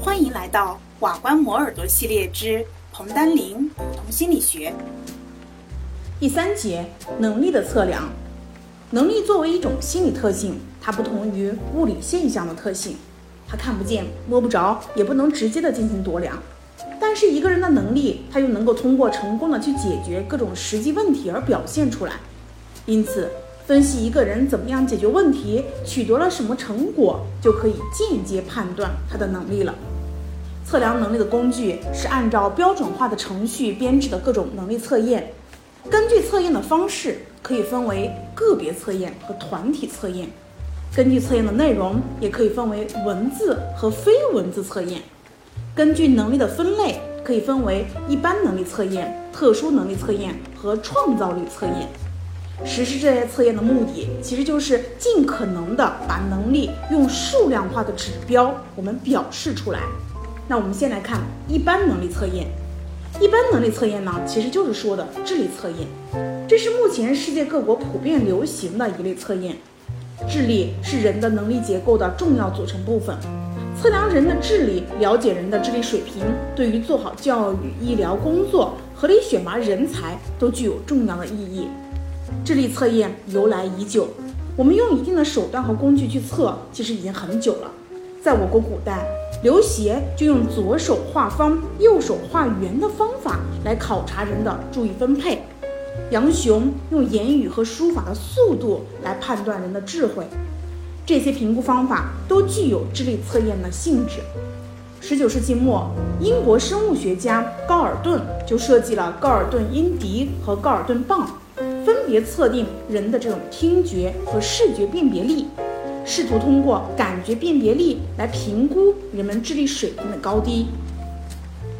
欢迎来到瓦关磨耳朵系列之彭丹林普通心理学第三节能力的测量。能力作为一种心理特性，它不同于物理现象的特性，它看不见、摸不着，也不能直接的进行度量。但是一个人的能力，他又能够通过成功的去解决各种实际问题而表现出来。因此，分析一个人怎么样解决问题，取得了什么成果，就可以间接判断他的能力了。测量能力的工具是按照标准化的程序编制的各种能力测验。根据测验的方式，可以分为个别测验和团体测验；根据测验的内容，也可以分为文字和非文字测验；根据能力的分类，可以分为一般能力测验、特殊能力测验和创造力测验。实施这些测验的目的，其实就是尽可能的把能力用数量化的指标我们表示出来。那我们先来看一般能力测验。一般能力测验呢，其实就是说的智力测验，这是目前世界各国普遍流行的一类测验。智力是人的能力结构的重要组成部分，测量人的智力，了解人的智力水平，对于做好教育、医疗工作、合理选拔人才都具有重要的意义。智力测验由来已久，我们用一定的手段和工具去测，其实已经很久了。在我国古代，刘勰就用左手画方、右手画圆的方法来考察人的注意分配；杨雄用言语和书法的速度来判断人的智慧。这些评估方法都具有智力测验的性质。十九世纪末，英国生物学家高尔顿就设计了高尔顿音笛和高尔顿棒。分别测定人的这种听觉和视觉辨别力，试图通过感觉辨别力来评估人们智力水平的高低。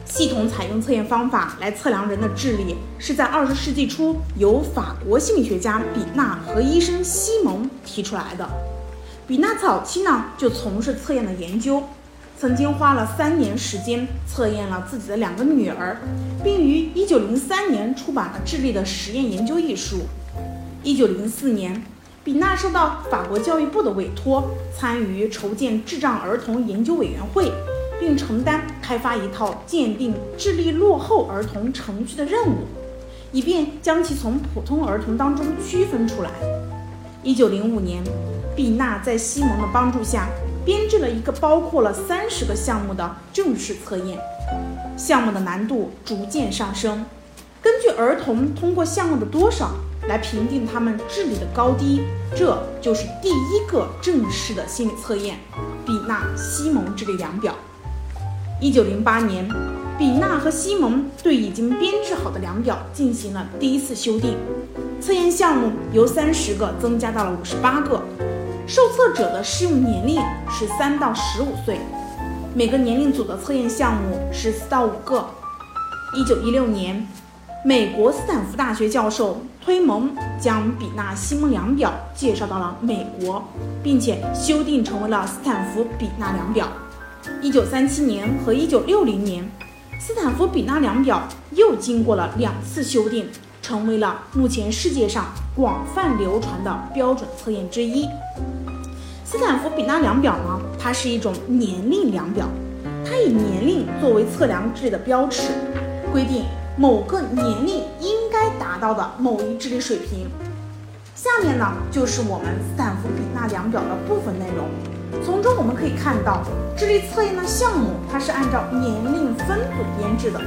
系统采用测验方法来测量人的智力，是在二十世纪初由法国心理学家比纳和医生西蒙提出来的。比纳早期呢就从事测验的研究。曾经花了三年时间测验了自己的两个女儿，并于一九零三年出版了《智力的实验研究》一书。一九零四年，比纳受到法国教育部的委托，参与筹建智障儿童研究委员会，并承担开发一套鉴定智力落后儿童程序的任务，以便将其从普通儿童当中区分出来。一九零五年，比纳在西蒙的帮助下。编制了一个包括了三十个项目的正式测验，项目的难度逐渐上升，根据儿童通过项目的多少来评定他们智力的高低，这就是第一个正式的心理测验——比纳西蒙智力量表。一九零八年，比纳和西蒙对已经编制好的量表进行了第一次修订，测验项目由三十个增加到了五十八个。受测者的适用年龄是三到十五岁，每个年龄组的测验项目是四到五个。一九一六年，美国斯坦福大学教授推蒙将比纳西蒙量表介绍到了美国，并且修订成为了斯坦福比纳量表。一九三七年和一九六零年，斯坦福比纳量表又经过了两次修订，成为了目前世界上广泛流传的标准测验之一。斯坦福比纳量表呢，它是一种年龄量表，它以年龄作为测量智力的标尺，规定某个年龄应该达到的某一智力水平。下面呢，就是我们斯坦福比纳量表的部分内容。从中我们可以看到，智力测验的项目它是按照年龄分组编制的，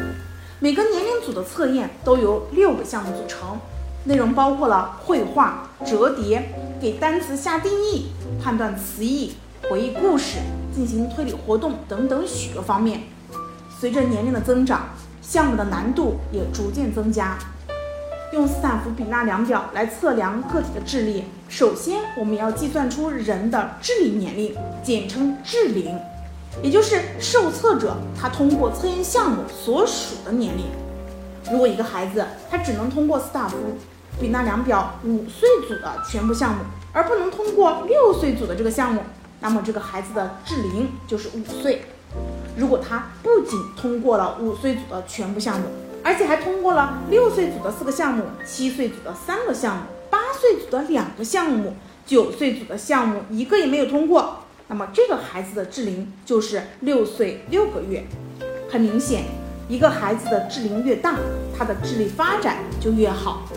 每个年龄组的测验都由六个项目组成，内容包括了绘画、折叠、给单词下定义。判断词义、回忆故事、进行推理活动等等许多方面。随着年龄的增长，项目的难度也逐渐增加。用斯坦福比纳量表来测量个体的智力，首先我们要计算出人的智力年龄，简称智龄，也就是受测者他通过测验项目所属的年龄。如果一个孩子他只能通过斯坦福比纳量表五岁组的全部项目，而不能通过六岁组的这个项目，那么这个孩子的智龄就是五岁。如果他不仅通过了五岁组的全部项目，而且还通过了六岁组的四个项目、七岁组的三个项目、八岁组的两个项目、九岁组的项目一个也没有通过，那么这个孩子的智龄就是六岁六个月。很明显，一个孩子的智龄越大，他的智力发展就越好。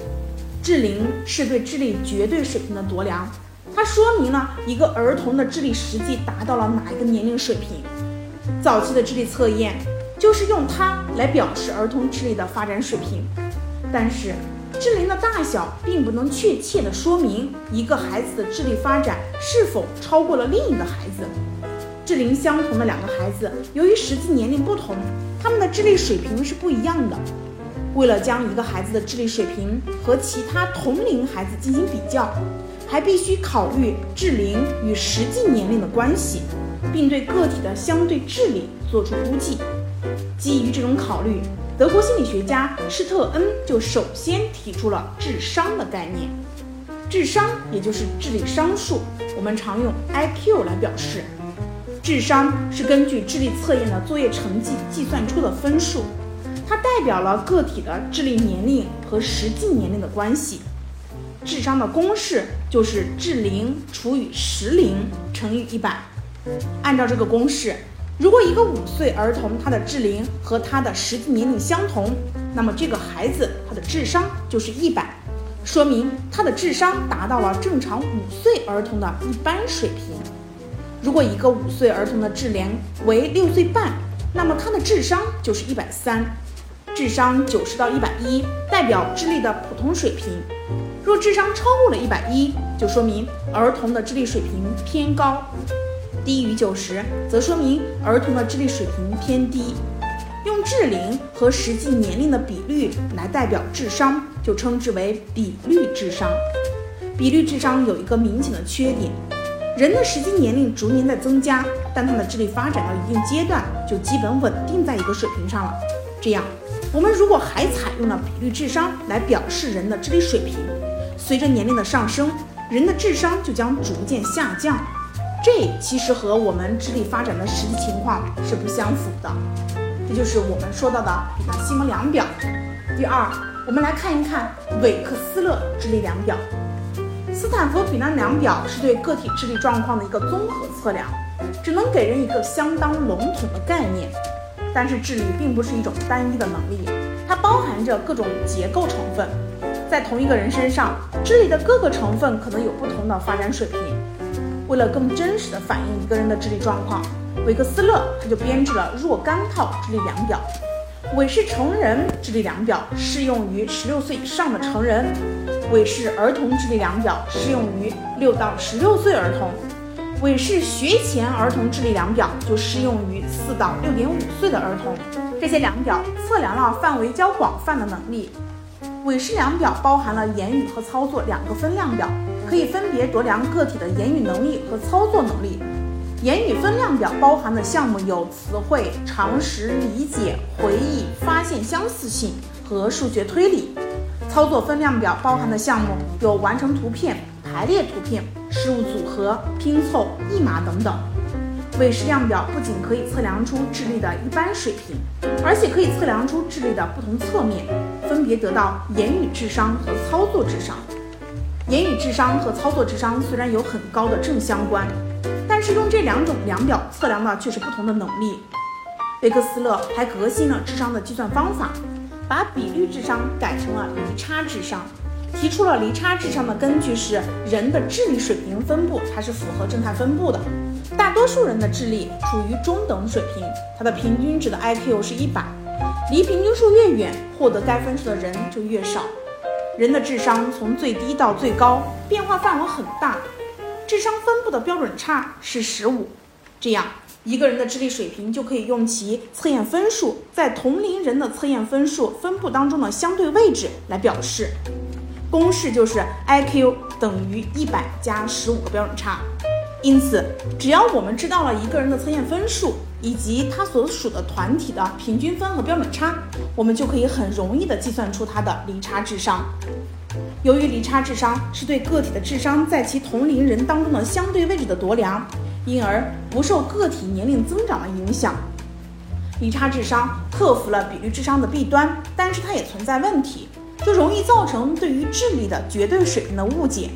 智龄是对智力绝对水平的度量，它说明了一个儿童的智力实际达到了哪一个年龄水平。早期的智力测验就是用它来表示儿童智力的发展水平，但是智龄的大小并不能确切地说明一个孩子的智力发展是否超过了另一个孩子。智龄相同的两个孩子，由于实际年龄不同，他们的智力水平是不一样的。为了将一个孩子的智力水平和其他同龄孩子进行比较，还必须考虑智龄与实际年龄的关系，并对个体的相对智力做出估计。基于这种考虑，德国心理学家施特恩就首先提出了智商的概念。智商也就是智力商数，我们常用 IQ 来表示。智商是根据智力测验的作业成绩计算出的分数。它代表了个体的智力年龄和实际年龄的关系。智商的公式就是智龄除以实龄乘以一百。按照这个公式，如果一个五岁儿童他的智龄和他的实际年龄相同，那么这个孩子他的智商就是一百，说明他的智商达到了正常五岁儿童的一般水平。如果一个五岁儿童的智龄为六岁半，那么他的智商就是一百三。智商九十到一百一代表智力的普通水平，若智商超过了一百一，就说明儿童的智力水平偏高；低于九十，则说明儿童的智力水平偏低。用智龄和实际年龄的比率来代表智商，就称之为比率智商。比率智商有一个明显的缺点，人的实际年龄逐年在增加，但他的智力发展到一定阶段，就基本稳定在一个水平上了。这样。我们如果还采用了比率智商来表示人的智力水平，随着年龄的上升，人的智商就将逐渐下降。这其实和我们智力发展的实际情况是不相符的。这就是我们说到的比纳西蒙量表。第二，我们来看一看韦克斯勒智力量表。斯坦福比纳量表是对个体智力状况的一个综合测量，只能给人一个相当笼统的概念。但是智力并不是一种单一的能力，它包含着各种结构成分。在同一个人身上，智力的各个成分可能有不同的发展水平。为了更真实的反映一个人的智力状况，韦克斯勒他就编制了若干套智力量表。韦氏成人智力量表适用于十六岁以上的成人，韦氏儿童智力量表适用于六到十六岁儿童。韦氏学前儿童智力量表就适用于四到六点五岁的儿童。这些量表测量了范围较广泛的能力。韦氏量表包含了言语和操作两个分量表，可以分别度量个体的言语能力和操作能力。言语分量表包含的项目有词汇、常识、理解、回忆、发现相似性和数学推理。操作分量表包含的项目有完成图片。排列图片、事物组合、拼凑、译码等等。韦氏量表不仅可以测量出智力的一般水平，而且可以测量出智力的不同侧面，分别得到言语智商和操作智商。言语智商和操作智商虽然有很高的正相关，但是用这两种量表测量的却是不同的能力。贝克斯勒还革新了智商的计算方法，把比率智商改成了离差智商。提出了离差智商的根据是人的智力水平分布，它是符合正态分布的。大多数人的智力处于中等水平，它的平均值的 IQ 是一百，离平均数越远，获得该分数的人就越少。人的智商从最低到最高变化范围很大，智商分布的标准差是十五，这样一个人的智力水平就可以用其测验分数在同龄人的测验分数分布当中的相对位置来表示。公式就是 I Q 等于一百加十五个标准差，因此只要我们知道了一个人的测验分数以及他所属的团体的平均分和标准差，我们就可以很容易的计算出他的离差智商。由于离差智商是对个体的智商在其同龄人当中的相对位置的度量，因而不受个体年龄增长的影响。离差智商克服了比率智商的弊端，但是它也存在问题。就容易造成对于智力的绝对水平的误解。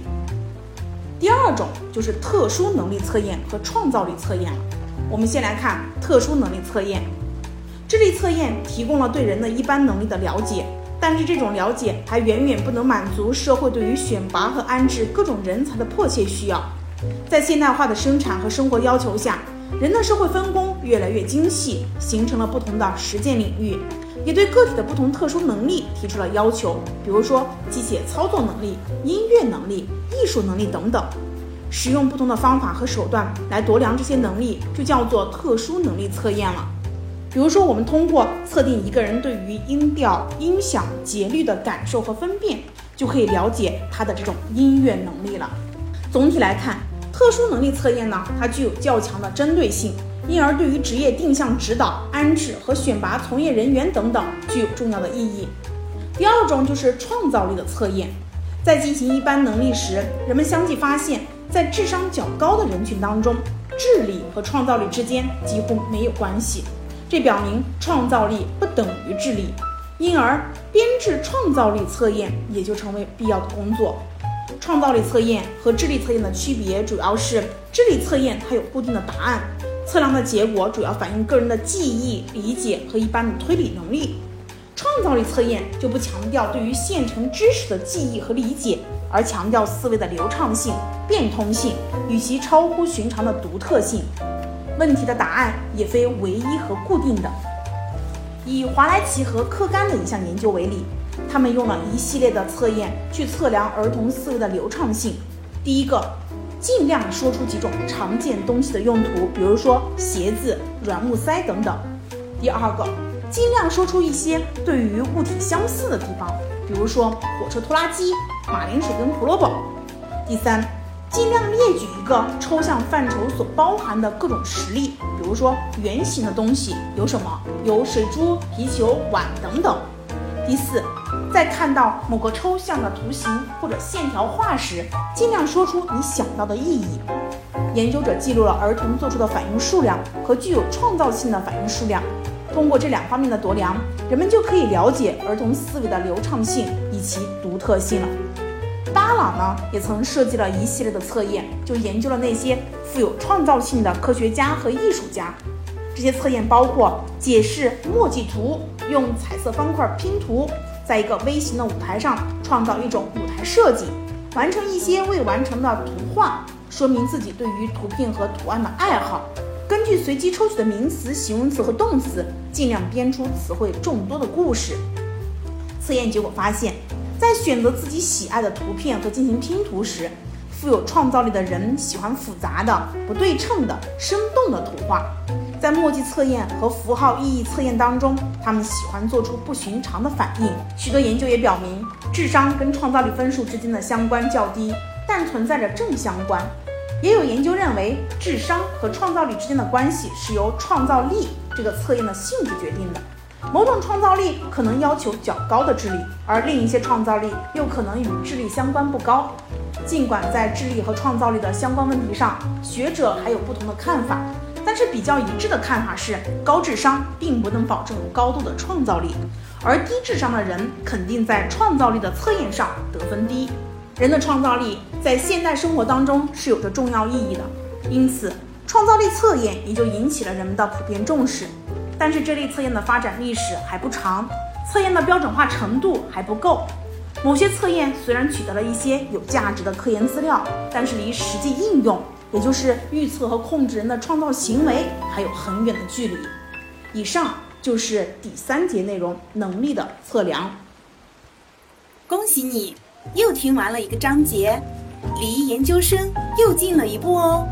第二种就是特殊能力测验和创造力测验了。我们先来看特殊能力测验。智力测验提供了对人的一般能力的了解，但是这种了解还远远不能满足社会对于选拔和安置各种人才的迫切需要。在现代化的生产和生活要求下，人的社会分工越来越精细，形成了不同的实践领域，也对个体的不同特殊能力提出了要求，比如说机械操作能力、音乐能力、艺术能力等等。使用不同的方法和手段来度量这些能力，就叫做特殊能力测验了。比如说，我们通过测定一个人对于音调、音响、节律的感受和分辨，就可以了解他的这种音乐能力了。总体来看，特殊能力测验呢，它具有较强的针对性，因而对于职业定向指导、安置和选拔从业人员等等具有重要的意义。第二种就是创造力的测验，在进行一般能力时，人们相继发现，在智商较高的人群当中，智力和创造力之间几乎没有关系。这表明创造力不等于智力，因而编制创造力测验也就成为必要的工作。创造力测验和智力测验的区别主要是，智力测验它有固定的答案，测量的结果主要反映个人的记忆、理解和一般的推理能力；创造力测验就不强调对于现成知识的记忆和理解，而强调思维的流畅性、变通性与其超乎寻常的独特性。问题的答案也非唯一和固定的。以华莱奇和科甘的一项研究为例，他们用了一系列的测验去测量儿童思维的流畅性。第一个，尽量说出几种常见东西的用途，比如说鞋子、软木塞等等。第二个，尽量说出一些对于物体相似的地方，比如说火车拖拉机、马铃薯跟胡萝卜。第三。尽量列举一个抽象范畴所包含的各种实例，比如说圆形的东西有什么？有水珠、皮球、碗等等。第四，在看到某个抽象的图形或者线条画时，尽量说出你想到的意义。研究者记录了儿童做出的反应数量和具有创造性的反应数量，通过这两方面的度量，人们就可以了解儿童思维的流畅性以及独特性了。巴朗呢，也曾设计了一系列的测验，就研究了那些富有创造性的科学家和艺术家。这些测验包括解释墨迹图，用彩色方块拼图，在一个微型的舞台上创造一种舞台设计，完成一些未完成的图画，说明自己对于图片和图案的爱好。根据随机抽取的名词、形容词和动词，尽量编出词汇众多的故事。测验结果发现。在选择自己喜爱的图片和进行拼图时，富有创造力的人喜欢复杂的、不对称的、生动的图画。在墨迹测验和符号意义测验当中，他们喜欢做出不寻常的反应。许多研究也表明，智商跟创造力分数之间的相关较低，但存在着正相关。也有研究认为，智商和创造力之间的关系是由创造力这个测验的性质决定的。某种创造力可能要求较高的智力，而另一些创造力又可能与智力相关不高。尽管在智力和创造力的相关问题上，学者还有不同的看法，但是比较一致的看法是，高智商并不能保证高度的创造力，而低智商的人肯定在创造力的测验上得分低。人的创造力在现代生活当中是有着重要意义的，因此创造力测验也就引起了人们的普遍重视。但是这类测验的发展历史还不长，测验的标准化程度还不够。某些测验虽然取得了一些有价值的科研资料，但是离实际应用，也就是预测和控制人的创造行为，还有很远的距离。以上就是第三节内容能力的测量。恭喜你，又听完了一个章节，离研究生又近了一步哦。